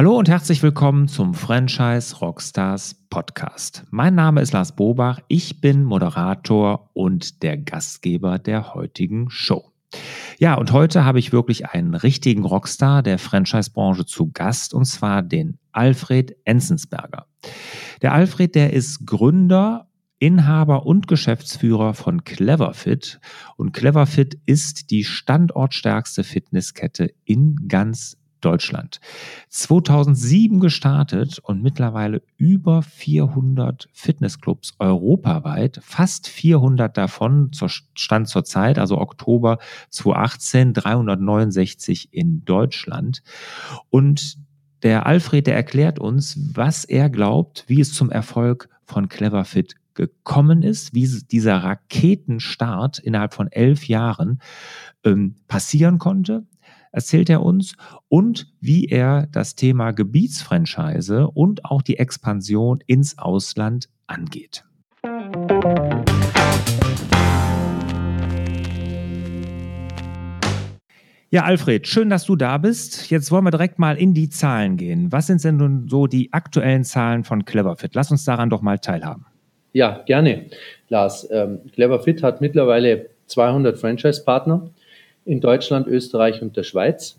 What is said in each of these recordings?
Hallo und herzlich willkommen zum Franchise Rockstars Podcast. Mein Name ist Lars Bobach, ich bin Moderator und der Gastgeber der heutigen Show. Ja, und heute habe ich wirklich einen richtigen Rockstar der Franchise-Branche zu Gast, und zwar den Alfred Enzensberger. Der Alfred, der ist Gründer Inhaber und Geschäftsführer von Cleverfit. Und Cleverfit ist die standortstärkste Fitnesskette in ganz Deutschland. 2007 gestartet und mittlerweile über 400 Fitnessclubs europaweit, fast 400 davon zur Stand zur Zeit, also Oktober 2018, 369 in Deutschland. Und der Alfred, der erklärt uns, was er glaubt, wie es zum Erfolg von Cleverfit gekommen ist, wie dieser Raketenstart innerhalb von elf Jahren ähm, passieren konnte, erzählt er uns und wie er das Thema Gebietsfranchise und auch die Expansion ins Ausland angeht. Ja, Alfred, schön, dass du da bist. Jetzt wollen wir direkt mal in die Zahlen gehen. Was sind denn nun so die aktuellen Zahlen von Cleverfit? Lass uns daran doch mal teilhaben. Ja, gerne, Lars. Ähm, Cleverfit hat mittlerweile 200 Franchise-Partner in Deutschland, Österreich und der Schweiz.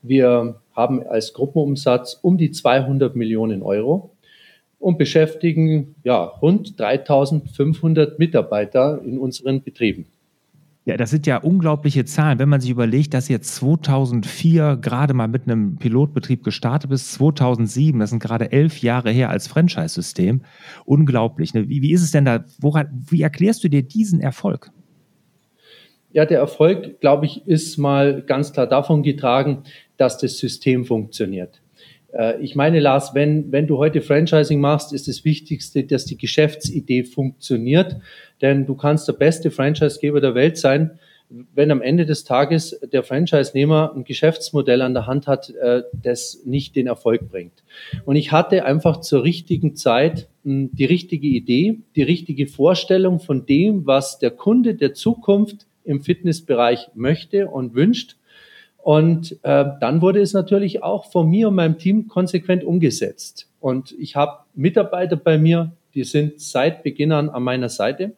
Wir haben als Gruppenumsatz um die 200 Millionen Euro und beschäftigen ja, rund 3500 Mitarbeiter in unseren Betrieben. Ja, das sind ja unglaubliche Zahlen. Wenn man sich überlegt, dass jetzt 2004 gerade mal mit einem Pilotbetrieb gestartet ist, 2007, das sind gerade elf Jahre her als Franchise-System. Unglaublich. Ne? Wie, wie ist es denn da? Woran, wie erklärst du dir diesen Erfolg? Ja, der Erfolg, glaube ich, ist mal ganz klar davon getragen, dass das System funktioniert. Äh, ich meine, Lars, wenn, wenn du heute Franchising machst, ist das Wichtigste, dass die Geschäftsidee funktioniert. Denn du kannst der beste Franchisegeber der Welt sein. Wenn am Ende des Tages der Franchise-Nehmer ein Geschäftsmodell an der Hand hat, äh, das nicht den Erfolg bringt. Und ich hatte einfach zur richtigen Zeit hm, die richtige Idee, die richtige Vorstellung von dem, was der Kunde der Zukunft im Fitnessbereich möchte und wünscht und äh, dann wurde es natürlich auch von mir und meinem Team konsequent umgesetzt. Und ich habe Mitarbeiter bei mir, die sind seit Beginn an an meiner Seite.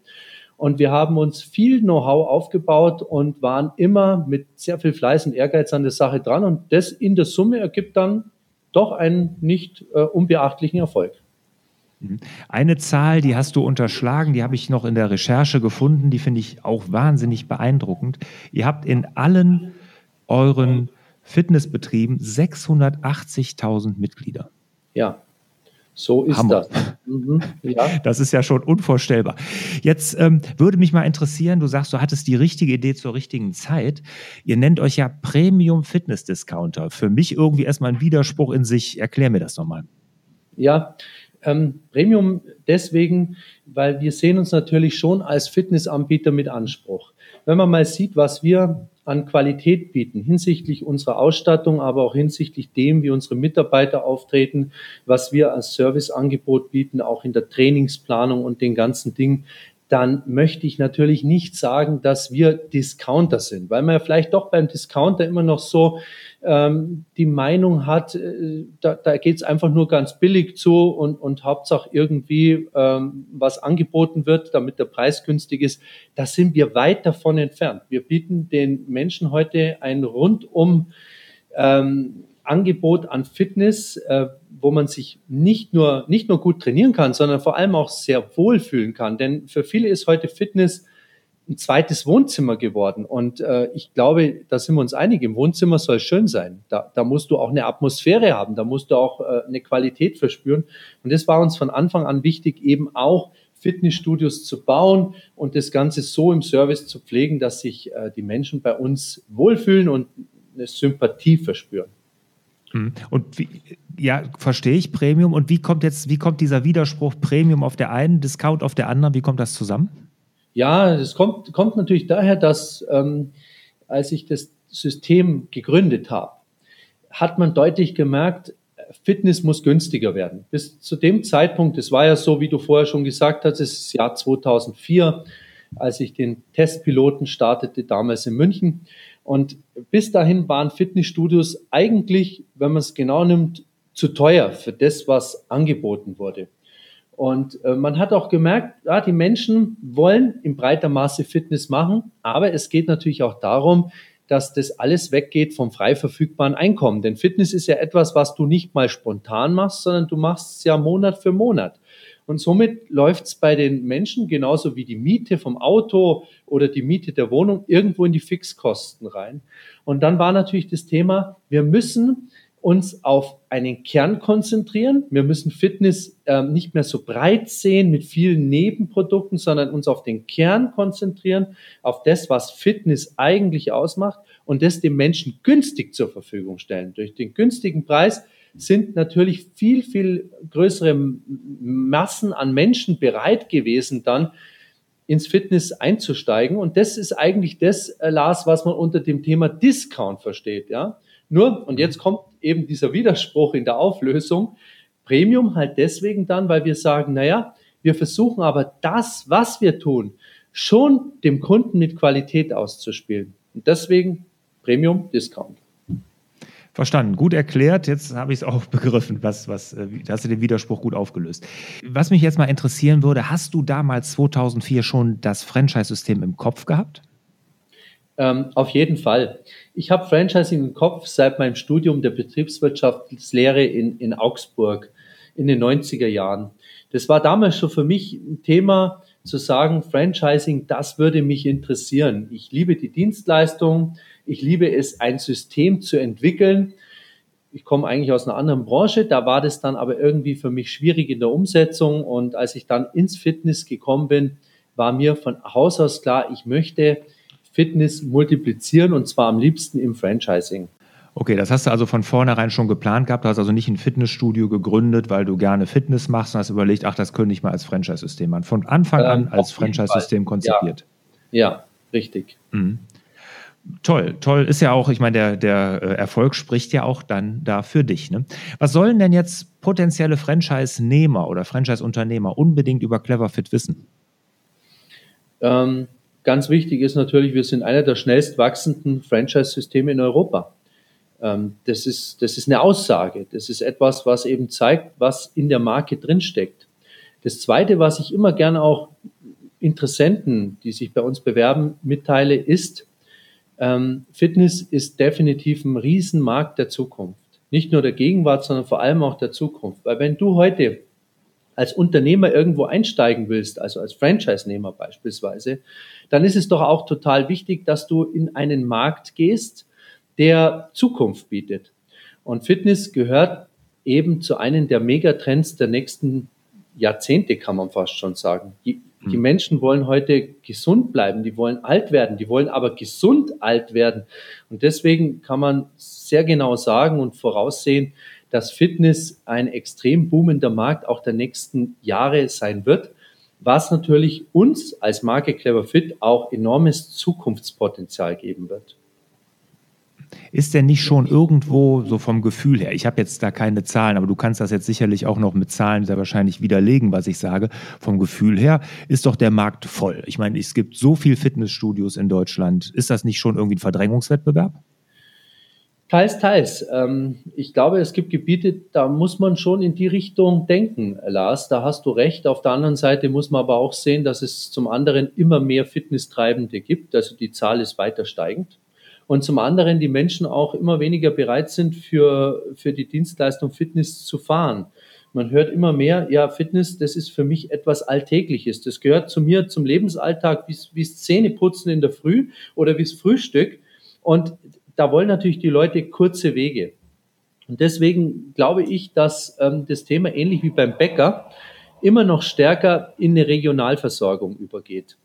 Und wir haben uns viel Know-how aufgebaut und waren immer mit sehr viel Fleiß und Ehrgeiz an der Sache dran. Und das in der Summe ergibt dann doch einen nicht äh, unbeachtlichen Erfolg. Mhm. Eine Zahl, die hast du unterschlagen, die habe ich noch in der Recherche gefunden, die finde ich auch wahnsinnig beeindruckend. Ihr habt in allen euren Fitnessbetrieben 680.000 Mitglieder. Ja, so ist Hammer. das. Mhm, ja. Das ist ja schon unvorstellbar. Jetzt ähm, würde mich mal interessieren, du sagst, du hattest die richtige Idee zur richtigen Zeit. Ihr nennt euch ja Premium Fitness Discounter. Für mich irgendwie erstmal ein Widerspruch in sich. Erklär mir das nochmal. Ja, ähm, Premium deswegen, weil wir sehen uns natürlich schon als Fitnessanbieter mit Anspruch. Wenn man mal sieht, was wir an Qualität bieten, hinsichtlich unserer Ausstattung, aber auch hinsichtlich dem, wie unsere Mitarbeiter auftreten, was wir als Serviceangebot bieten, auch in der Trainingsplanung und den ganzen Dingen, dann möchte ich natürlich nicht sagen, dass wir Discounter sind, weil man ja vielleicht doch beim Discounter immer noch so ähm, die Meinung hat, äh, da, da geht es einfach nur ganz billig zu und, und Hauptsache irgendwie ähm, was angeboten wird, damit der Preis günstig ist. Da sind wir weit davon entfernt. Wir bieten den Menschen heute ein rundum ähm, Angebot an Fitness, äh, wo man sich nicht nur, nicht nur gut trainieren kann, sondern vor allem auch sehr wohl fühlen kann. Denn für viele ist heute Fitness ein zweites Wohnzimmer geworden. Und äh, ich glaube, da sind wir uns einig, im Wohnzimmer soll schön sein. Da, da musst du auch eine Atmosphäre haben, da musst du auch äh, eine Qualität verspüren. Und das war uns von Anfang an wichtig, eben auch Fitnessstudios zu bauen und das Ganze so im Service zu pflegen, dass sich äh, die Menschen bei uns wohlfühlen und eine Sympathie verspüren. Hm. Und wie, ja, verstehe ich Premium. Und wie kommt jetzt, wie kommt dieser Widerspruch Premium auf der einen, Discount auf der anderen? Wie kommt das zusammen? Ja, das kommt, kommt natürlich daher, dass ähm, als ich das System gegründet habe, hat man deutlich gemerkt, Fitness muss günstiger werden. Bis zu dem Zeitpunkt, das war ja so, wie du vorher schon gesagt hast, es ist Jahr 2004, als ich den Testpiloten startete, damals in München. Und bis dahin waren Fitnessstudios eigentlich, wenn man es genau nimmt, zu teuer für das, was angeboten wurde. Und äh, man hat auch gemerkt, ja, die Menschen wollen in breiter Maße Fitness machen, aber es geht natürlich auch darum, dass das alles weggeht vom frei verfügbaren Einkommen. Denn Fitness ist ja etwas, was du nicht mal spontan machst, sondern du machst es ja Monat für Monat. Und somit läuft es bei den Menschen genauso wie die Miete vom Auto oder die Miete der Wohnung irgendwo in die Fixkosten rein. Und dann war natürlich das Thema, wir müssen uns auf einen Kern konzentrieren. Wir müssen Fitness äh, nicht mehr so breit sehen mit vielen Nebenprodukten, sondern uns auf den Kern konzentrieren, auf das, was Fitness eigentlich ausmacht und das dem Menschen günstig zur Verfügung stellen. Durch den günstigen Preis sind natürlich viel, viel größere Massen an Menschen bereit gewesen, dann ins Fitness einzusteigen. Und das ist eigentlich das, äh, Lars, was man unter dem Thema Discount versteht, ja. Nur, und jetzt kommt eben dieser Widerspruch in der Auflösung, Premium halt deswegen dann, weil wir sagen, naja, wir versuchen aber das, was wir tun, schon dem Kunden mit Qualität auszuspielen. Und deswegen Premium Discount. Verstanden, gut erklärt. Jetzt habe ich es auch begriffen. Was, was, äh, da hast du den Widerspruch gut aufgelöst. Was mich jetzt mal interessieren würde, hast du damals 2004 schon das Franchise-System im Kopf gehabt? Ähm, auf jeden Fall. Ich habe Franchising im Kopf seit meinem Studium der Betriebswirtschaftslehre in, in Augsburg in den 90er Jahren. Das war damals schon für mich ein Thema zu sagen, Franchising, das würde mich interessieren. Ich liebe die Dienstleistung, ich liebe es, ein System zu entwickeln. Ich komme eigentlich aus einer anderen Branche, da war das dann aber irgendwie für mich schwierig in der Umsetzung. Und als ich dann ins Fitness gekommen bin, war mir von Haus aus klar, ich möchte Fitness multiplizieren und zwar am liebsten im Franchising. Okay, das hast du also von vornherein schon geplant gehabt. Du hast also nicht ein Fitnessstudio gegründet, weil du gerne Fitness machst und hast überlegt, ach, das könnte ich mal als Franchise-System machen. Von Anfang an ähm, als Franchise-System konzipiert. Ja, ja richtig. Mhm. Toll, toll ist ja auch, ich meine, der, der äh, Erfolg spricht ja auch dann da für dich. Ne? Was sollen denn jetzt potenzielle Franchise-Nehmer oder Franchise-Unternehmer unbedingt über Cleverfit wissen? Ähm, Ganz wichtig ist natürlich, wir sind einer der schnellst wachsenden Franchise-Systeme in Europa. Ähm, das, ist, das ist eine Aussage. Das ist etwas, was eben zeigt, was in der Marke drinsteckt. Das Zweite, was ich immer gerne auch Interessenten, die sich bei uns bewerben, mitteile, ist, ähm, Fitness ist definitiv ein Riesenmarkt der Zukunft. Nicht nur der Gegenwart, sondern vor allem auch der Zukunft. Weil wenn du heute als Unternehmer irgendwo einsteigen willst, also als Franchise-Nehmer beispielsweise, dann ist es doch auch total wichtig, dass du in einen Markt gehst, der Zukunft bietet. Und Fitness gehört eben zu einem der Megatrends der nächsten Jahrzehnte, kann man fast schon sagen. Die, die hm. Menschen wollen heute gesund bleiben, die wollen alt werden, die wollen aber gesund alt werden. Und deswegen kann man sehr genau sagen und voraussehen, dass Fitness ein extrem boomender Markt auch der nächsten Jahre sein wird, was natürlich uns als Marke Clever Fit auch enormes Zukunftspotenzial geben wird. Ist denn nicht schon irgendwo so vom Gefühl her, ich habe jetzt da keine Zahlen, aber du kannst das jetzt sicherlich auch noch mit Zahlen sehr wahrscheinlich widerlegen, was ich sage, vom Gefühl her ist doch der Markt voll. Ich meine, es gibt so viele Fitnessstudios in Deutschland. Ist das nicht schon irgendwie ein Verdrängungswettbewerb? Teils, teils. Ähm, ich glaube, es gibt Gebiete, da muss man schon in die Richtung denken, Lars. Da hast du recht. Auf der anderen Seite muss man aber auch sehen, dass es zum anderen immer mehr Fitnesstreibende gibt. Also die Zahl ist weiter steigend. Und zum anderen die Menschen auch immer weniger bereit sind, für, für die Dienstleistung Fitness zu fahren. Man hört immer mehr, ja, Fitness, das ist für mich etwas Alltägliches. Das gehört zu mir, zum Lebensalltag, wie wie Zähneputzen in der Früh oder wie Frühstück. Und da wollen natürlich die Leute kurze Wege. Und deswegen glaube ich, dass ähm, das Thema ähnlich wie beim Bäcker immer noch stärker in eine Regionalversorgung übergeht.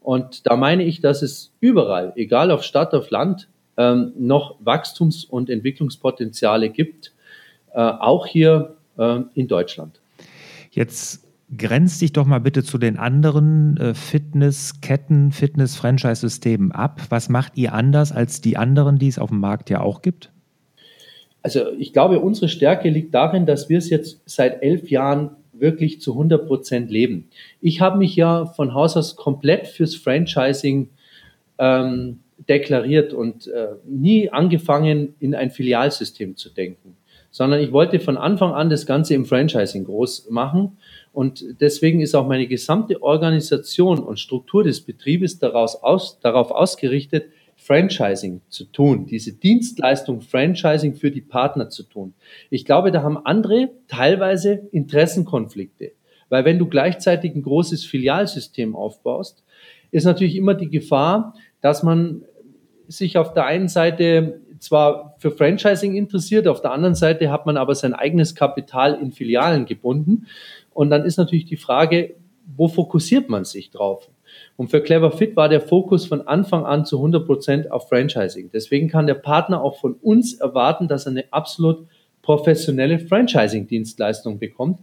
Und da meine ich, dass es überall, egal auf Stadt, auf Land, ähm, noch Wachstums- und Entwicklungspotenziale gibt, äh, auch hier äh, in Deutschland. Jetzt Grenz dich doch mal bitte zu den anderen äh, Fitnessketten, Fitness-Franchise-Systemen ab. Was macht ihr anders als die anderen, die es auf dem Markt ja auch gibt? Also ich glaube, unsere Stärke liegt darin, dass wir es jetzt seit elf Jahren wirklich zu 100 Prozent leben. Ich habe mich ja von Haus aus komplett fürs Franchising ähm, deklariert und äh, nie angefangen, in ein Filialsystem zu denken sondern ich wollte von Anfang an das Ganze im Franchising groß machen. Und deswegen ist auch meine gesamte Organisation und Struktur des Betriebes daraus aus, darauf ausgerichtet, Franchising zu tun, diese Dienstleistung Franchising für die Partner zu tun. Ich glaube, da haben andere teilweise Interessenkonflikte, weil wenn du gleichzeitig ein großes Filialsystem aufbaust, ist natürlich immer die Gefahr, dass man sich auf der einen Seite zwar für Franchising interessiert, auf der anderen Seite hat man aber sein eigenes Kapital in Filialen gebunden. Und dann ist natürlich die Frage, wo fokussiert man sich drauf? Und für Clever Fit war der Fokus von Anfang an zu 100 Prozent auf Franchising. Deswegen kann der Partner auch von uns erwarten, dass er eine absolut professionelle Franchising-Dienstleistung bekommt.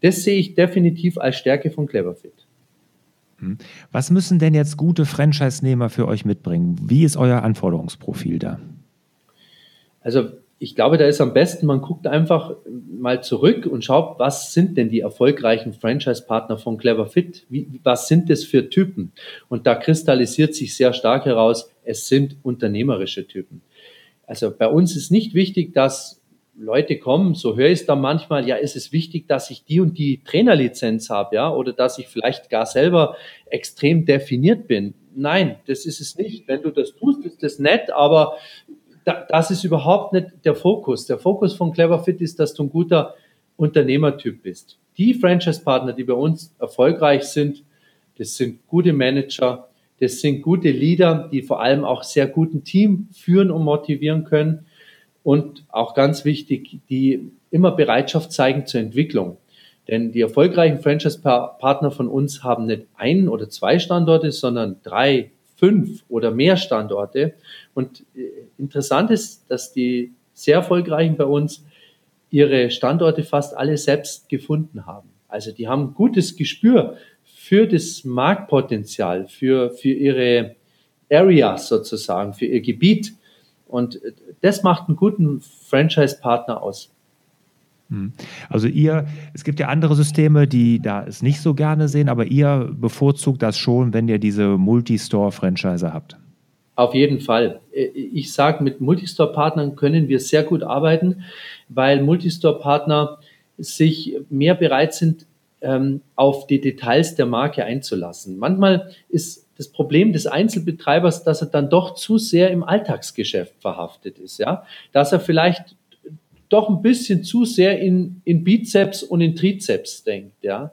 Das sehe ich definitiv als Stärke von Clever Fit. Hm. Was müssen denn jetzt gute Franchise-Nehmer für euch mitbringen? Wie ist euer Anforderungsprofil da? Also ich glaube, da ist am besten, man guckt einfach mal zurück und schaut, was sind denn die erfolgreichen Franchise-Partner von Clever Fit? Wie, was sind das für Typen? Und da kristallisiert sich sehr stark heraus, es sind unternehmerische Typen. Also bei uns ist nicht wichtig, dass Leute kommen, so höre ich es dann manchmal, ja, ist es wichtig, dass ich die und die Trainerlizenz habe, ja, oder dass ich vielleicht gar selber extrem definiert bin. Nein, das ist es nicht. Wenn du das tust, ist das nett, aber das ist überhaupt nicht der Fokus. Der Fokus von Cleverfit ist, dass du ein guter Unternehmertyp bist. Die Franchise-Partner, die bei uns erfolgreich sind, das sind gute Manager, das sind gute Leader, die vor allem auch sehr guten Team führen und motivieren können. Und auch ganz wichtig, die immer Bereitschaft zeigen zur Entwicklung. Denn die erfolgreichen Franchise-Partner von uns haben nicht einen oder zwei Standorte, sondern drei, fünf oder mehr Standorte. Und äh, interessant ist, dass die sehr erfolgreichen bei uns ihre Standorte fast alle selbst gefunden haben. Also die haben gutes Gespür für das Marktpotenzial, für, für ihre Areas sozusagen, für ihr Gebiet. Und äh, das macht einen guten Franchise-Partner aus. Hm. Also ihr, es gibt ja andere Systeme, die da es nicht so gerne sehen, aber ihr bevorzugt das schon, wenn ihr diese Multistore-Franchise habt. Auf jeden Fall. Äh, ich sage, mit Multistore-Partnern können wir sehr gut arbeiten, weil Multistore-Partner sich mehr bereit sind, ähm, auf die Details der Marke einzulassen. Manchmal ist das Problem des Einzelbetreibers, dass er dann doch zu sehr im Alltagsgeschäft verhaftet ist, ja, dass er vielleicht doch ein bisschen zu sehr in, in Bizeps und in Trizeps denkt, ja.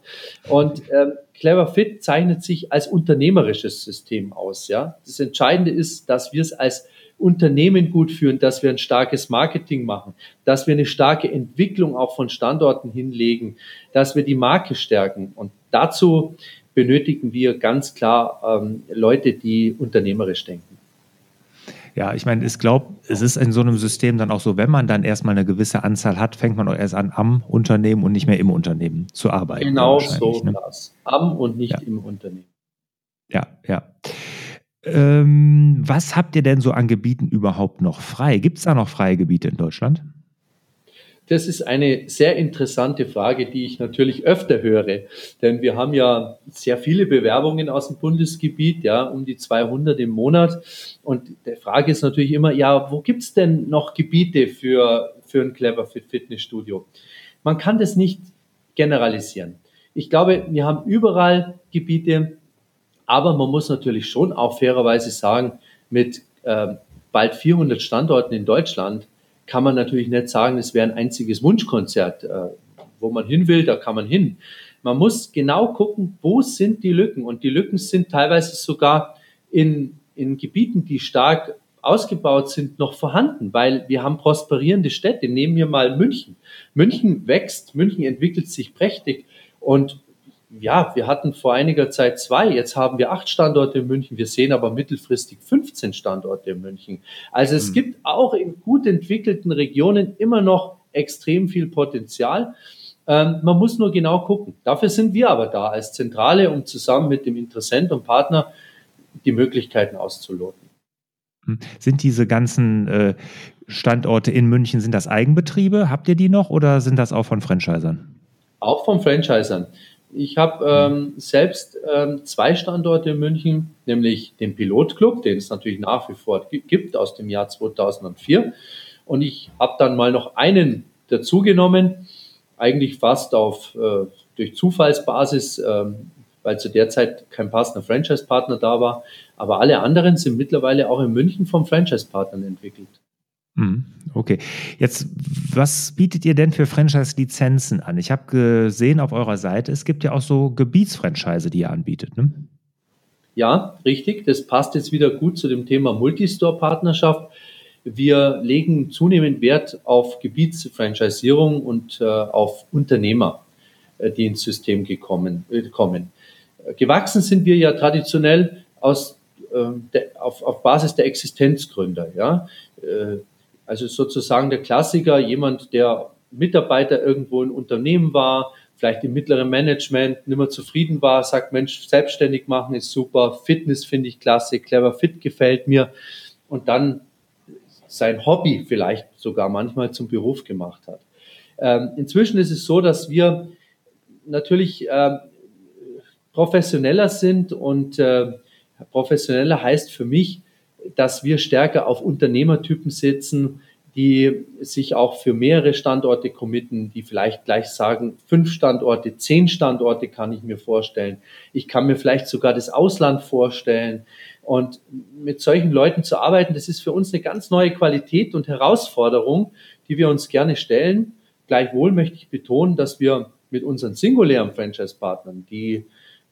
Und ähm, Clever Fit zeichnet sich als unternehmerisches System aus, ja. Das Entscheidende ist, dass wir es als Unternehmen gut führen, dass wir ein starkes Marketing machen, dass wir eine starke Entwicklung auch von Standorten hinlegen, dass wir die Marke stärken. Und dazu benötigen wir ganz klar ähm, Leute, die unternehmerisch denken. Ja, ich meine, ich glaube, es ist in so einem System dann auch so, wenn man dann erstmal eine gewisse Anzahl hat, fängt man auch erst an, am Unternehmen und nicht mehr im Unternehmen zu arbeiten. Genau so, ne? das. Am und nicht ja. im Unternehmen. Ja, ja. Ähm, was habt ihr denn so an Gebieten überhaupt noch frei? Gibt es da noch freie Gebiete in Deutschland? Das ist eine sehr interessante Frage, die ich natürlich öfter höre, denn wir haben ja sehr viele Bewerbungen aus dem Bundesgebiet, ja, um die 200 im Monat. Und die Frage ist natürlich immer, ja, wo gibt's denn noch Gebiete für, für ein Clever Fit Fitnessstudio? Man kann das nicht generalisieren. Ich glaube, wir haben überall Gebiete, aber man muss natürlich schon auch fairerweise sagen, mit äh, bald 400 Standorten in Deutschland kann man natürlich nicht sagen, es wäre ein einziges Wunschkonzert. Äh, wo man hin will, da kann man hin. Man muss genau gucken, wo sind die Lücken. Und die Lücken sind teilweise sogar in, in Gebieten, die stark ausgebaut sind, noch vorhanden, weil wir haben prosperierende Städte. Nehmen wir mal München. München wächst, München entwickelt sich prächtig. Und ja, wir hatten vor einiger Zeit zwei, jetzt haben wir acht Standorte in München, wir sehen aber mittelfristig 15 Standorte in München. Also es mhm. gibt auch in gut entwickelten Regionen immer noch extrem viel Potenzial. Ähm, man muss nur genau gucken. Dafür sind wir aber da als Zentrale, um zusammen mit dem Interessent und Partner die Möglichkeiten auszuloten. Hm. Sind diese ganzen äh, Standorte in München, sind das Eigenbetriebe? Habt ihr die noch oder sind das auch von Franchisern? Auch von Franchisern. Ich habe ähm, selbst ähm, zwei Standorte in München, nämlich den Pilotclub, den es natürlich nach wie vor gibt aus dem Jahr 2004. Und ich habe dann mal noch einen dazugenommen, eigentlich fast auf äh, durch Zufallsbasis, ähm, weil zu der Zeit kein passender Franchise-Partner da war. Aber alle anderen sind mittlerweile auch in München vom Franchise-Partnern entwickelt. Hm, okay. Jetzt, was bietet ihr denn für Franchise-Lizenzen an? Ich habe gesehen auf eurer Seite, es gibt ja auch so Gebietsfranchise, die ihr anbietet. Ne? Ja, richtig. Das passt jetzt wieder gut zu dem Thema Multistore-Partnerschaft. Wir legen zunehmend Wert auf Gebietsfranchisierung und äh, auf Unternehmer, äh, die ins System gekommen, äh, kommen. Gewachsen sind wir ja traditionell aus, äh, der, auf, auf Basis der Existenzgründer. Ja? Also sozusagen der Klassiker, jemand, der Mitarbeiter irgendwo in Unternehmen war, vielleicht im mittleren Management nicht mehr zufrieden war, sagt, Mensch, selbstständig machen ist super, Fitness finde ich klasse, clever fit gefällt mir und dann sein Hobby vielleicht sogar manchmal zum Beruf gemacht hat. Ähm, inzwischen ist es so, dass wir natürlich äh, professioneller sind und äh, professioneller heißt für mich, dass wir stärker auf Unternehmertypen setzen, die sich auch für mehrere Standorte committen, die vielleicht gleich sagen, fünf Standorte, zehn Standorte kann ich mir vorstellen. Ich kann mir vielleicht sogar das Ausland vorstellen. Und mit solchen Leuten zu arbeiten, das ist für uns eine ganz neue Qualität und Herausforderung, die wir uns gerne stellen. Gleichwohl möchte ich betonen, dass wir mit unseren singulären Franchise-Partnern, die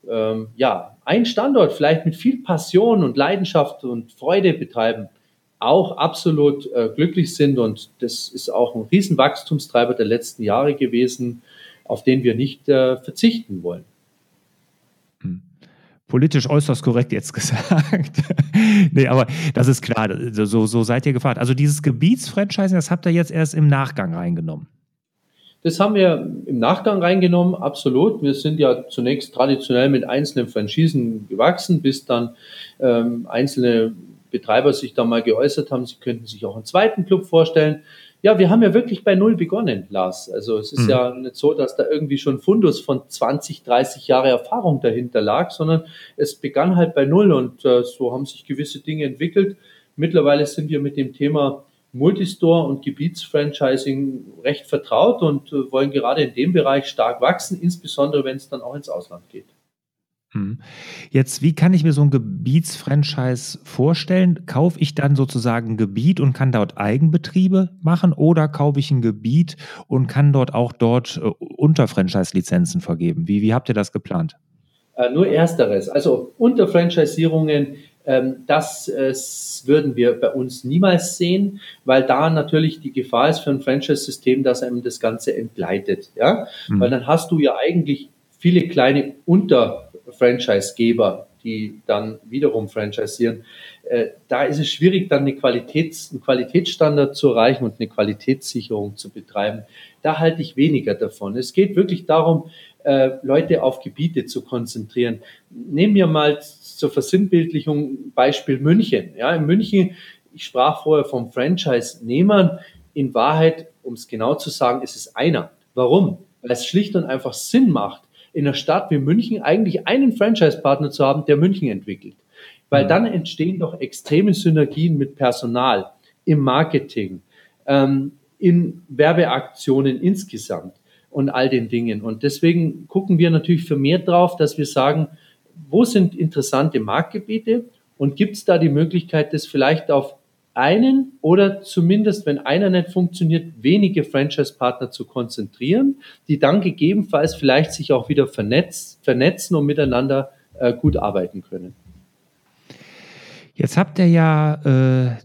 ähm, ja einen Standort vielleicht mit viel Passion und Leidenschaft und Freude betreiben, auch absolut äh, glücklich sind. Und das ist auch ein Riesenwachstumstreiber der letzten Jahre gewesen, auf den wir nicht äh, verzichten wollen. Hm. Politisch äußerst korrekt jetzt gesagt. nee, aber das ist klar, so, so seid ihr gefragt. Also dieses Gebietsfranchising, das habt ihr jetzt erst im Nachgang reingenommen. Das haben wir im Nachgang reingenommen, absolut. Wir sind ja zunächst traditionell mit einzelnen Franchisen gewachsen, bis dann ähm, einzelne Betreiber sich da mal geäußert haben, sie könnten sich auch einen zweiten Club vorstellen. Ja, wir haben ja wirklich bei Null begonnen, Lars. Also es ist mhm. ja nicht so, dass da irgendwie schon Fundus von 20, 30 Jahre Erfahrung dahinter lag, sondern es begann halt bei Null und äh, so haben sich gewisse Dinge entwickelt. Mittlerweile sind wir mit dem Thema Multistore und Gebietsfranchising recht vertraut und äh, wollen gerade in dem Bereich stark wachsen, insbesondere wenn es dann auch ins Ausland geht. Hm. Jetzt, wie kann ich mir so ein Gebietsfranchise vorstellen? Kaufe ich dann sozusagen ein Gebiet und kann dort Eigenbetriebe machen oder kaufe ich ein Gebiet und kann dort auch dort äh, Unterfranchise-Lizenzen vergeben? Wie, wie habt ihr das geplant? Äh, nur ersteres. Also Unterfranchisierungen, das äh, würden wir bei uns niemals sehen, weil da natürlich die Gefahr ist für ein Franchise-System, dass einem das Ganze entgleitet. Ja? Mhm. Weil dann hast du ja eigentlich viele kleine Unter Franchisegeber, die dann wiederum franchisieren. Äh, da ist es schwierig, dann eine Qualitäts-, einen Qualitätsstandard zu erreichen und eine Qualitätssicherung zu betreiben. Da halte ich weniger davon. Es geht wirklich darum, äh, Leute auf Gebiete zu konzentrieren. Nehmen wir mal zur Versinnbildlichung Beispiel München. Ja, in München, ich sprach vorher vom Franchise-Nehmern. In Wahrheit, um es genau zu sagen, ist es einer. Warum? Weil es schlicht und einfach Sinn macht, in einer Stadt wie München eigentlich einen Franchise-Partner zu haben, der München entwickelt. Weil mhm. dann entstehen doch extreme Synergien mit Personal, im Marketing, ähm, in Werbeaktionen insgesamt und all den Dingen. Und deswegen gucken wir natürlich vermehrt drauf, dass wir sagen, wo sind interessante Marktgebiete und gibt es da die Möglichkeit, das vielleicht auf einen oder zumindest, wenn einer nicht funktioniert, wenige Franchise-Partner zu konzentrieren, die dann gegebenenfalls vielleicht sich auch wieder vernetz, vernetzen und miteinander äh, gut arbeiten können. Jetzt habt ihr ja äh,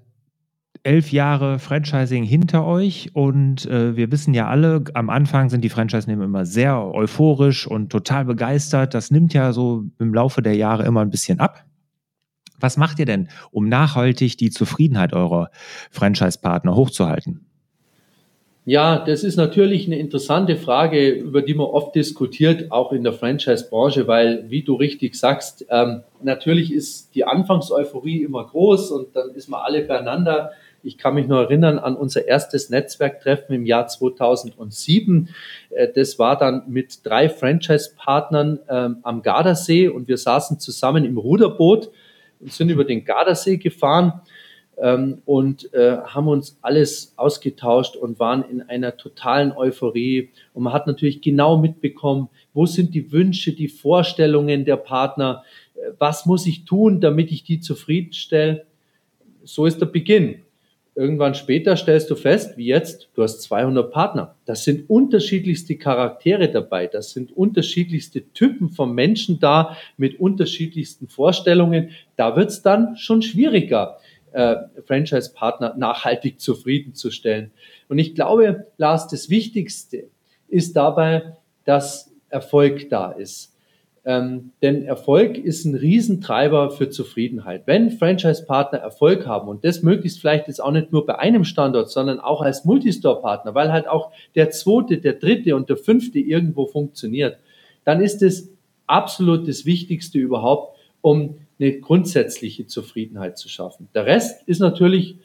elf Jahre Franchising hinter euch und äh, wir wissen ja alle, am Anfang sind die Franchise-Nehmer immer sehr euphorisch und total begeistert. Das nimmt ja so im Laufe der Jahre immer ein bisschen ab. Was macht ihr denn, um nachhaltig die Zufriedenheit eurer Franchise-Partner hochzuhalten? Ja, das ist natürlich eine interessante Frage, über die man oft diskutiert, auch in der Franchise-Branche, weil, wie du richtig sagst, ähm, natürlich ist die Anfangseuphorie immer groß und dann ist man alle beieinander. Ich kann mich noch erinnern an unser erstes Netzwerktreffen im Jahr 2007. Äh, das war dann mit drei Franchise-Partnern ähm, am Gardasee und wir saßen zusammen im Ruderboot und sind über den Gardasee gefahren. ähm, und äh, haben uns alles ausgetauscht und waren in einer totalen Euphorie. Und man hat natürlich genau mitbekommen, wo sind die Wünsche, die Vorstellungen der Partner, äh, was muss ich tun, damit ich die zufriedenstelle. So ist der Beginn. Irgendwann später stellst du fest, wie jetzt, du hast 200 Partner. Das sind unterschiedlichste Charaktere dabei. Das sind unterschiedlichste Typen von Menschen da mit unterschiedlichsten Vorstellungen. Da wird es dann schon schwieriger äh, Franchise-Partner nachhaltig zufriedenzustellen. Und ich glaube, Lars, das Wichtigste ist dabei, dass Erfolg da ist. Ähm, denn Erfolg ist ein Riesentreiber für Zufriedenheit. Wenn Franchise-Partner Erfolg haben und das möglichst vielleicht jetzt auch nicht nur bei einem Standort, sondern auch als Multistore-Partner, weil halt auch der zweite, der dritte und der fünfte irgendwo funktioniert, dann ist es absolut das Wichtigste überhaupt, um eine grundsätzliche Zufriedenheit zu schaffen. Der Rest ist natürlich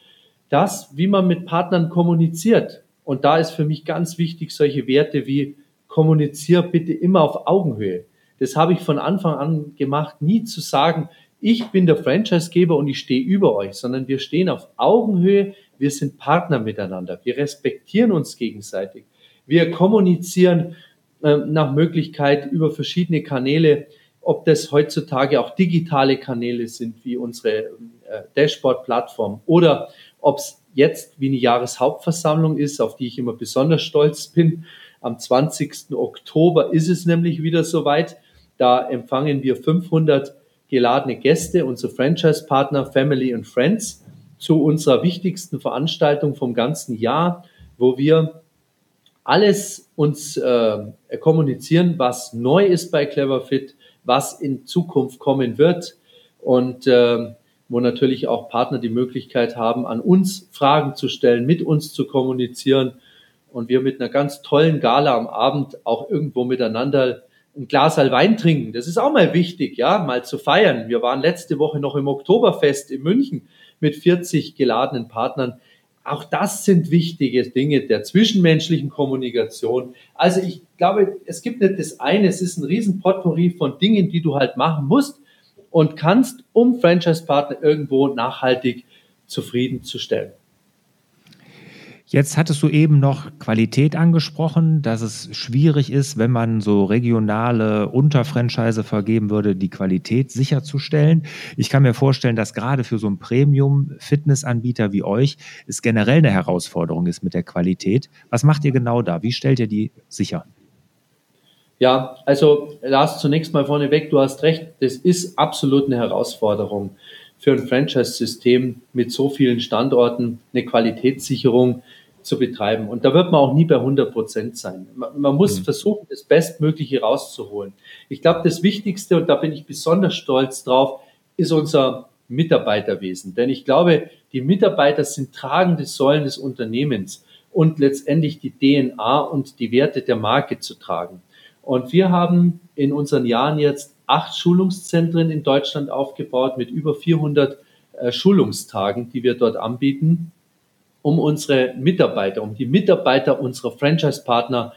das, wie man mit Partnern kommuniziert. Und da ist für mich ganz wichtig solche Werte wie kommunizier bitte immer auf Augenhöhe. Das habe ich von Anfang an gemacht, nie zu sagen, ich bin der Franchisegeber und ich stehe über euch, sondern wir stehen auf Augenhöhe, wir sind Partner miteinander, wir respektieren uns gegenseitig, wir kommunizieren äh, nach Möglichkeit über verschiedene Kanäle ob das heutzutage auch digitale Kanäle sind wie unsere äh, Dashboard-Plattform oder ob es jetzt wie eine Jahreshauptversammlung ist, auf die ich immer besonders stolz bin. Am 20. Oktober ist es nämlich wieder soweit. Da empfangen wir 500 geladene Gäste, unsere Franchise-Partner, Family und Friends, zu unserer wichtigsten Veranstaltung vom ganzen Jahr, wo wir alles uns äh, kommunizieren, was neu ist bei Cleverfit, was in Zukunft kommen wird und äh, wo natürlich auch Partner die Möglichkeit haben, an uns Fragen zu stellen, mit uns zu kommunizieren und wir mit einer ganz tollen Gala am Abend auch irgendwo miteinander ein Glas Wein trinken. Das ist auch mal wichtig, ja, mal zu feiern. Wir waren letzte Woche noch im Oktoberfest in München mit 40 geladenen Partnern. Auch das sind wichtige Dinge der zwischenmenschlichen Kommunikation. Also ich glaube, es gibt nicht das eine, es ist ein riesen Potpourri von Dingen, die du halt machen musst und kannst, um Franchise-Partner irgendwo nachhaltig zufriedenzustellen. Jetzt hattest du eben noch Qualität angesprochen, dass es schwierig ist, wenn man so regionale Unterfranchise vergeben würde, die Qualität sicherzustellen. Ich kann mir vorstellen, dass gerade für so einen Premium-Fitnessanbieter wie euch es generell eine Herausforderung ist mit der Qualität. Was macht ihr genau da? Wie stellt ihr die sicher? Ja, also Lars, zunächst mal vorneweg, du hast recht, das ist absolut eine Herausforderung für ein Franchise-System mit so vielen Standorten eine Qualitätssicherung zu betreiben. Und da wird man auch nie bei 100 Prozent sein. Man, man muss mhm. versuchen, das Bestmögliche rauszuholen. Ich glaube, das Wichtigste, und da bin ich besonders stolz drauf, ist unser Mitarbeiterwesen. Denn ich glaube, die Mitarbeiter sind tragende Säulen des Unternehmens und letztendlich die DNA und die Werte der Marke zu tragen. Und wir haben in unseren Jahren jetzt acht Schulungszentren in Deutschland aufgebaut mit über 400 äh, Schulungstagen, die wir dort anbieten, um unsere Mitarbeiter, um die Mitarbeiter unserer Franchise-Partner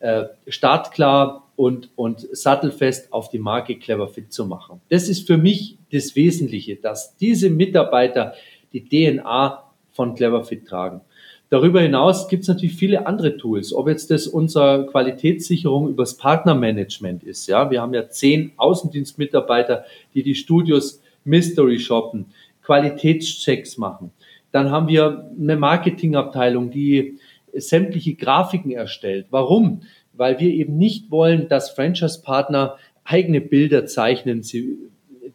äh, startklar und, und sattelfest auf die Marke Cleverfit zu machen. Das ist für mich das Wesentliche, dass diese Mitarbeiter die DNA von Cleverfit tragen. Darüber hinaus gibt es natürlich viele andere Tools, ob jetzt das unsere Qualitätssicherung übers Partnermanagement ist. Ja, wir haben ja zehn Außendienstmitarbeiter, die die Studios Mystery shoppen, Qualitätschecks machen. Dann haben wir eine Marketingabteilung, die sämtliche Grafiken erstellt. Warum? Weil wir eben nicht wollen, dass Franchise-Partner eigene Bilder zeichnen. Sie,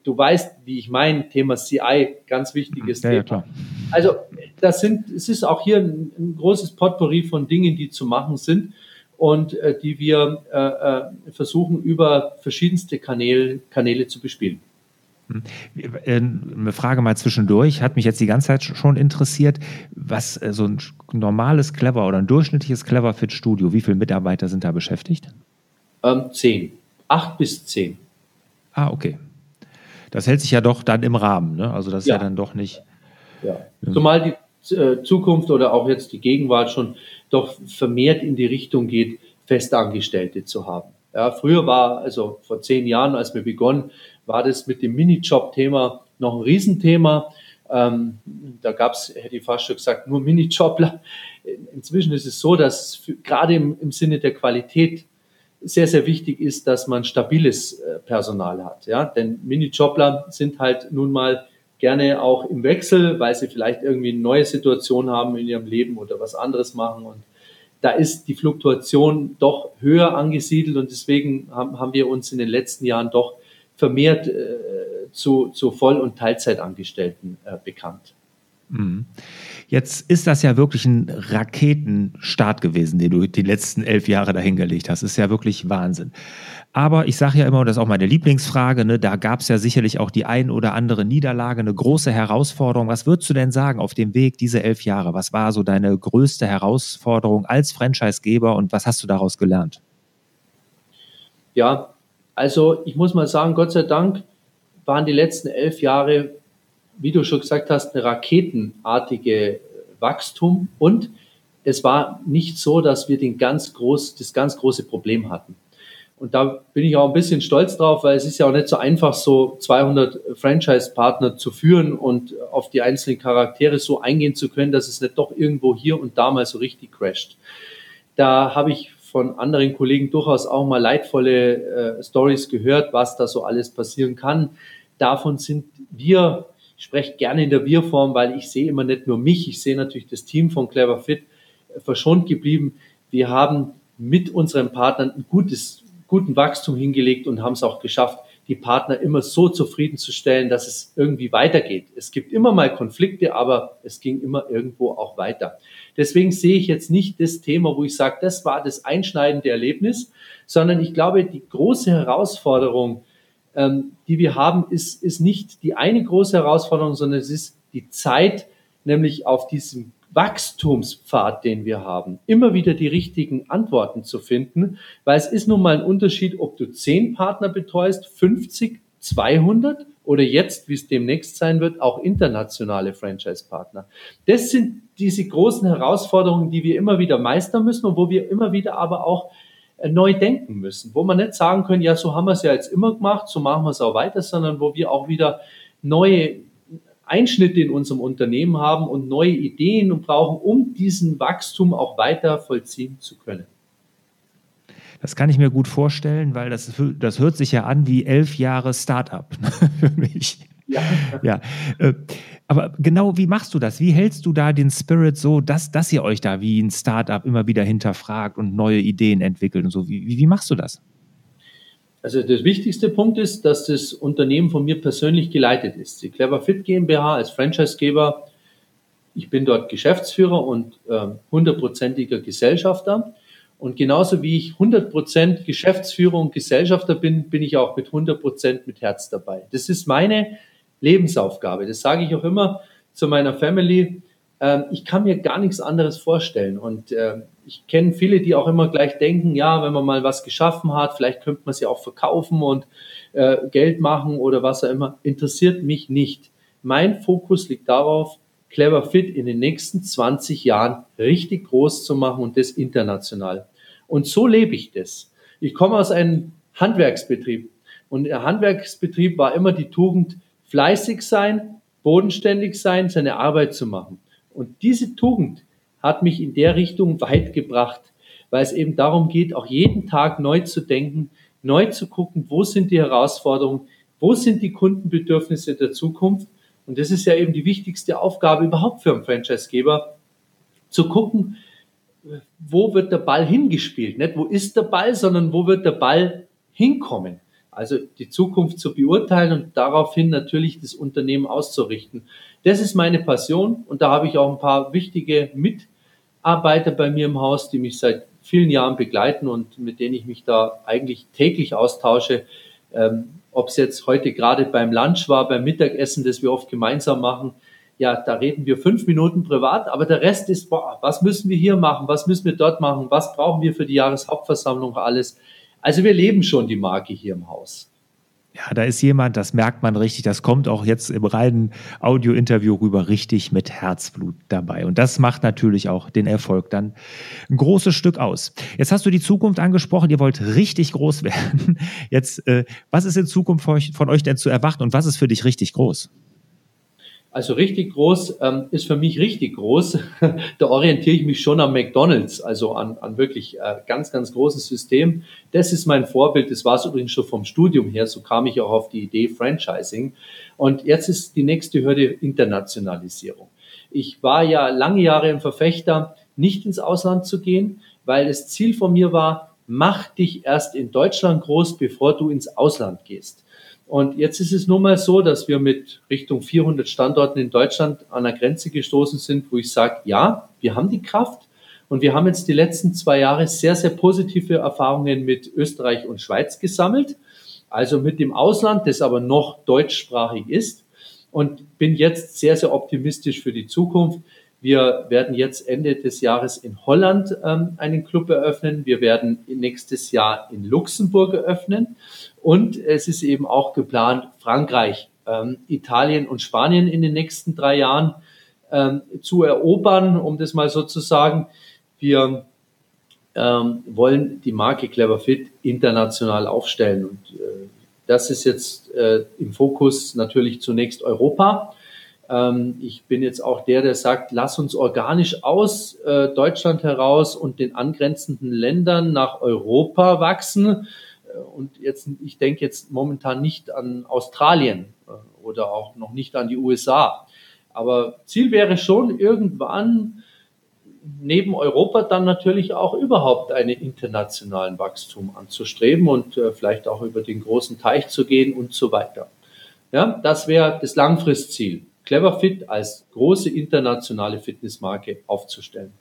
du weißt, wie ich mein Thema CI, ganz wichtiges ja, Thema. Ja, klar. Also das sind, es ist auch hier ein, ein, großes Potpourri von Dingen, die zu machen sind und äh, die wir äh, äh versuchen über verschiedenste Kanäle, Kanäle zu bespielen. Hm. Äh, eine Frage mal zwischendurch, hat mich jetzt die ganze Zeit schon interessiert, was äh, so ein normales Clever oder ein durchschnittliches Clever Fit Studio, wie viele Mitarbeiter sind da beschäftigt? Ähm, zehn, acht bis zehn. Ah, okay. Das hält sich ja doch dann im Rahmen, ne? Also das ist ja, ja dann doch nicht. Ja. Zumal die äh, Zukunft oder auch jetzt die Gegenwart schon doch vermehrt in die Richtung geht, Festangestellte zu haben. Ja, früher war, also vor zehn Jahren, als wir begonnen, war das mit dem Minijob-Thema noch ein Riesenthema. Ähm, da gab es, hätte ich fast schon gesagt, nur Mini-Jobler. Inzwischen ist es so, dass gerade im, im Sinne der Qualität sehr, sehr wichtig ist, dass man stabiles äh, Personal hat. Ja? Denn Mini-Jobler sind halt nun mal gerne auch im Wechsel, weil sie vielleicht irgendwie eine neue Situation haben in ihrem Leben oder was anderes machen. Und da ist die Fluktuation doch höher angesiedelt und deswegen haben, haben wir uns in den letzten Jahren doch vermehrt äh, zu, zu Voll- und Teilzeitangestellten äh, bekannt. Mhm. Jetzt ist das ja wirklich ein Raketenstart gewesen, den du die letzten elf Jahre dahingelegt hast. Das ist ja wirklich Wahnsinn. Aber ich sage ja immer, und das ist auch meine Lieblingsfrage, ne, da gab es ja sicherlich auch die ein oder andere Niederlage, eine große Herausforderung. Was würdest du denn sagen auf dem Weg diese elf Jahre? Was war so deine größte Herausforderung als Franchisegeber und was hast du daraus gelernt? Ja, also ich muss mal sagen, Gott sei Dank waren die letzten elf Jahre, wie du schon gesagt hast, eine raketenartige Wachstum und es war nicht so, dass wir den ganz groß, das ganz große Problem hatten. Und da bin ich auch ein bisschen stolz drauf, weil es ist ja auch nicht so einfach, so 200 Franchise-Partner zu führen und auf die einzelnen Charaktere so eingehen zu können, dass es nicht doch irgendwo hier und da mal so richtig crasht. Da habe ich von anderen Kollegen durchaus auch mal leidvolle äh, Stories gehört, was da so alles passieren kann. Davon sind wir, ich spreche gerne in der Wir-Form, weil ich sehe immer nicht nur mich, ich sehe natürlich das Team von Clever Fit äh, verschont geblieben. Wir haben mit unseren Partnern ein gutes guten Wachstum hingelegt und haben es auch geschafft, die Partner immer so zufriedenzustellen, dass es irgendwie weitergeht. Es gibt immer mal Konflikte, aber es ging immer irgendwo auch weiter. Deswegen sehe ich jetzt nicht das Thema, wo ich sage, das war das einschneidende Erlebnis, sondern ich glaube, die große Herausforderung, ähm, die wir haben, ist, ist nicht die eine große Herausforderung, sondern es ist die Zeit, nämlich auf diesem Wachstumspfad, den wir haben, immer wieder die richtigen Antworten zu finden, weil es ist nun mal ein Unterschied, ob du zehn Partner betreust, 50, 200 oder jetzt, wie es demnächst sein wird, auch internationale Franchise-Partner. Das sind diese großen Herausforderungen, die wir immer wieder meistern müssen und wo wir immer wieder aber auch neu denken müssen, wo man nicht sagen können, ja, so haben wir es ja jetzt immer gemacht, so machen wir es auch weiter, sondern wo wir auch wieder neue Einschnitte in unserem Unternehmen haben und neue Ideen und brauchen, um diesen Wachstum auch weiter vollziehen zu können. Das kann ich mir gut vorstellen, weil das, das hört sich ja an wie elf Jahre Startup für mich. Ja. ja. Äh, aber genau, wie machst du das? Wie hältst du da den Spirit so, dass, dass ihr euch da wie ein Startup immer wieder hinterfragt und neue Ideen entwickelt und so? Wie, wie machst du das? Also der wichtigste Punkt ist, dass das Unternehmen von mir persönlich geleitet ist. Die Clever Fit GmbH als Franchisegeber, ich bin dort Geschäftsführer und äh, hundertprozentiger äh, Gesellschafter. Und genauso wie ich 100% Geschäftsführer und Gesellschafter bin, bin ich auch mit 100% mit Herz dabei. Das ist meine Lebensaufgabe. Das sage ich auch immer zu meiner Family. Ähm, ich kann mir gar nichts anderes vorstellen. Und äh, ich kenne viele, die auch immer gleich denken, ja, wenn man mal was geschaffen hat, vielleicht könnte man es ja auch verkaufen und äh, Geld machen oder was auch immer. Interessiert mich nicht. Mein Fokus liegt darauf, Clever Fit in den nächsten 20 Jahren richtig groß zu machen und das international. Und so lebe ich das. Ich komme aus einem Handwerksbetrieb und der Handwerksbetrieb war immer die Tugend, fleißig sein, bodenständig sein, seine Arbeit zu machen. Und diese Tugend hat mich in der Richtung weit gebracht, weil es eben darum geht, auch jeden Tag neu zu denken, neu zu gucken, wo sind die Herausforderungen, wo sind die Kundenbedürfnisse der Zukunft. Und das ist ja eben die wichtigste Aufgabe überhaupt für einen Franchisegeber, zu gucken, wo wird der Ball hingespielt. Nicht wo ist der Ball, sondern wo wird der Ball hinkommen. Also die Zukunft zu beurteilen und daraufhin natürlich das Unternehmen auszurichten. Das ist meine Passion und da habe ich auch ein paar wichtige mit Mitarbeiter bei mir im Haus, die mich seit vielen Jahren begleiten und mit denen ich mich da eigentlich täglich austausche. Ähm, Ob es jetzt heute gerade beim Lunch war, beim Mittagessen, das wir oft gemeinsam machen, ja, da reden wir fünf Minuten privat, aber der Rest ist, boah, was müssen wir hier machen, was müssen wir dort machen, was brauchen wir für die Jahreshauptversammlung alles. Also wir leben schon die Marke hier im Haus. Ja, da ist jemand, das merkt man richtig, das kommt auch jetzt im reinen Audio-Interview rüber richtig mit Herzblut dabei. Und das macht natürlich auch den Erfolg dann ein großes Stück aus. Jetzt hast du die Zukunft angesprochen, ihr wollt richtig groß werden. Jetzt, äh, was ist in Zukunft von euch, von euch denn zu erwarten und was ist für dich richtig groß? Also richtig groß ähm, ist für mich richtig groß. da orientiere ich mich schon am McDonald's, also an, an wirklich äh, ganz, ganz großes System. Das ist mein Vorbild. Das war es übrigens schon vom Studium her. So kam ich auch auf die Idee Franchising. Und jetzt ist die nächste Hürde Internationalisierung. Ich war ja lange Jahre im Verfechter, nicht ins Ausland zu gehen, weil das Ziel von mir war, mach dich erst in Deutschland groß, bevor du ins Ausland gehst. Und jetzt ist es nun mal so, dass wir mit Richtung 400 Standorten in Deutschland an der Grenze gestoßen sind, wo ich sage, ja, wir haben die Kraft. Und wir haben jetzt die letzten zwei Jahre sehr, sehr positive Erfahrungen mit Österreich und Schweiz gesammelt. Also mit dem Ausland, das aber noch deutschsprachig ist. Und bin jetzt sehr, sehr optimistisch für die Zukunft. Wir werden jetzt Ende des Jahres in Holland ähm, einen Club eröffnen. Wir werden nächstes Jahr in Luxemburg eröffnen. Und es ist eben auch geplant, Frankreich, ähm, Italien und Spanien in den nächsten drei Jahren ähm, zu erobern, um das mal so zu sagen. Wir ähm, wollen die Marke Cleverfit international aufstellen. Und äh, das ist jetzt äh, im Fokus natürlich zunächst Europa. Ähm, ich bin jetzt auch der, der sagt, lass uns organisch aus äh, Deutschland heraus und den angrenzenden Ländern nach Europa wachsen. Äh, und jetzt, ich denke jetzt momentan nicht an Australien äh, oder auch noch nicht an die USA. Aber Ziel wäre schon irgendwann neben Europa dann natürlich auch überhaupt einen internationalen Wachstum anzustreben und äh, vielleicht auch über den großen Teich zu gehen und so weiter. Ja, das wäre das Langfristziel. Cleverfit als große internationale Fitnessmarke aufzustellen.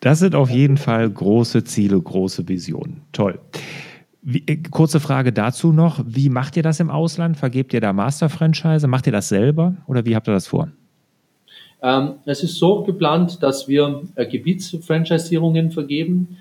Das sind auf jeden Fall große Ziele, große Visionen. Toll. Wie, äh, kurze Frage dazu noch. Wie macht ihr das im Ausland? Vergebt ihr da Master-Franchise? Macht ihr das selber oder wie habt ihr das vor? Ähm, es ist so geplant, dass wir äh, Gebietsfranchisierungen vergeben.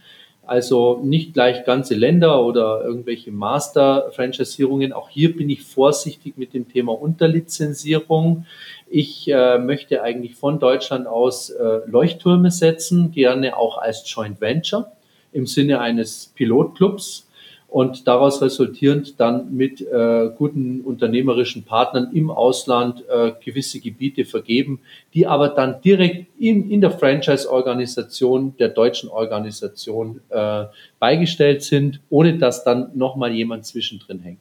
Also nicht gleich ganze Länder oder irgendwelche Master-Franchisierungen. Auch hier bin ich vorsichtig mit dem Thema Unterlizenzierung. Ich äh, möchte eigentlich von Deutschland aus äh, Leuchttürme setzen, gerne auch als Joint Venture im Sinne eines Pilotclubs und daraus resultierend dann mit äh, guten unternehmerischen Partnern im Ausland äh, gewisse Gebiete vergeben, die aber dann direkt in, in der Franchise-Organisation der deutschen Organisation äh, beigestellt sind, ohne dass dann nochmal jemand zwischendrin hängt.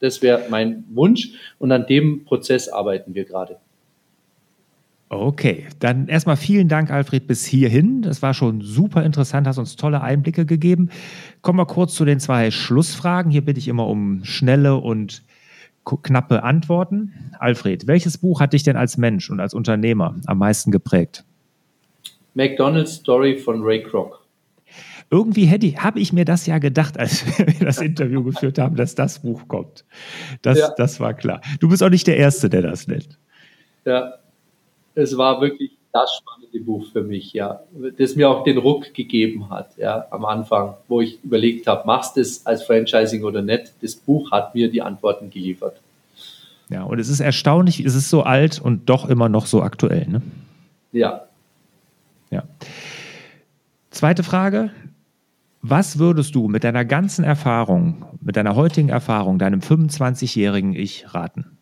Das wäre mein Wunsch und an dem Prozess arbeiten wir gerade. Okay, dann erstmal vielen Dank, Alfred, bis hierhin. Das war schon super interessant, hast uns tolle Einblicke gegeben. Kommen wir kurz zu den zwei Schlussfragen. Hier bitte ich immer um schnelle und knappe Antworten. Alfred, welches Buch hat dich denn als Mensch und als Unternehmer am meisten geprägt? McDonald's Story von Ray Kroc. Irgendwie habe ich mir das ja gedacht, als wir das Interview geführt haben, dass das Buch kommt. Das, ja. das war klar. Du bist auch nicht der Erste, der das nennt. Ja, es war wirklich das spannende Buch für mich, ja, das mir auch den Ruck gegeben hat, ja, am Anfang, wo ich überlegt habe, machst du es als Franchising oder nicht? Das Buch hat mir die Antworten geliefert. Ja, und es ist erstaunlich, es ist so alt und doch immer noch so aktuell, ne? Ja. Ja. Zweite Frage. Was würdest du mit deiner ganzen Erfahrung, mit deiner heutigen Erfahrung, deinem 25-jährigen Ich raten?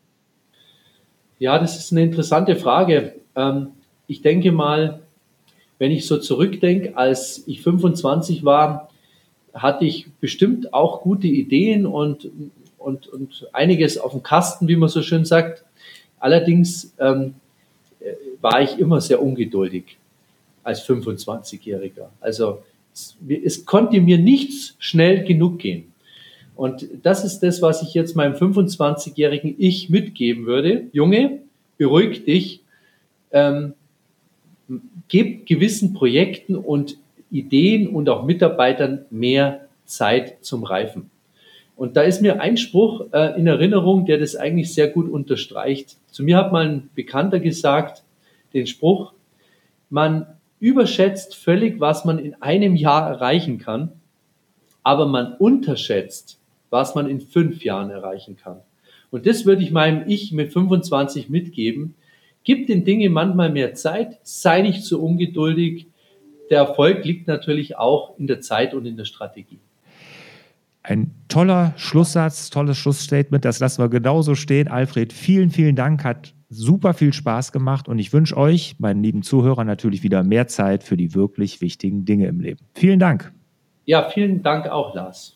Ja, das ist eine interessante Frage. Ähm, ich denke mal, wenn ich so zurückdenke, als ich 25 war, hatte ich bestimmt auch gute Ideen und, und, und einiges auf dem Kasten, wie man so schön sagt. Allerdings ähm, war ich immer sehr ungeduldig als 25-Jähriger. Also es, es konnte mir nichts schnell genug gehen. Und das ist das, was ich jetzt meinem 25-jährigen Ich mitgeben würde. Junge, beruhig dich, ähm, gib gewissen Projekten und Ideen und auch Mitarbeitern mehr Zeit zum Reifen. Und da ist mir ein Spruch äh, in Erinnerung, der das eigentlich sehr gut unterstreicht. Zu mir hat mal ein Bekannter gesagt, den Spruch, man überschätzt völlig, was man in einem Jahr erreichen kann, aber man unterschätzt, was man in fünf Jahren erreichen kann. Und das würde ich meinem Ich mit 25 mitgeben. Gib den Dingen manchmal mehr Zeit, sei nicht so ungeduldig. Der Erfolg liegt natürlich auch in der Zeit und in der Strategie. Ein toller Schlusssatz, tolles Schlussstatement. Das lassen wir genauso stehen. Alfred, vielen, vielen Dank. Hat super viel Spaß gemacht und ich wünsche euch, meinen lieben Zuhörern, natürlich wieder mehr Zeit für die wirklich wichtigen Dinge im Leben. Vielen Dank. Ja, vielen Dank auch, Lars.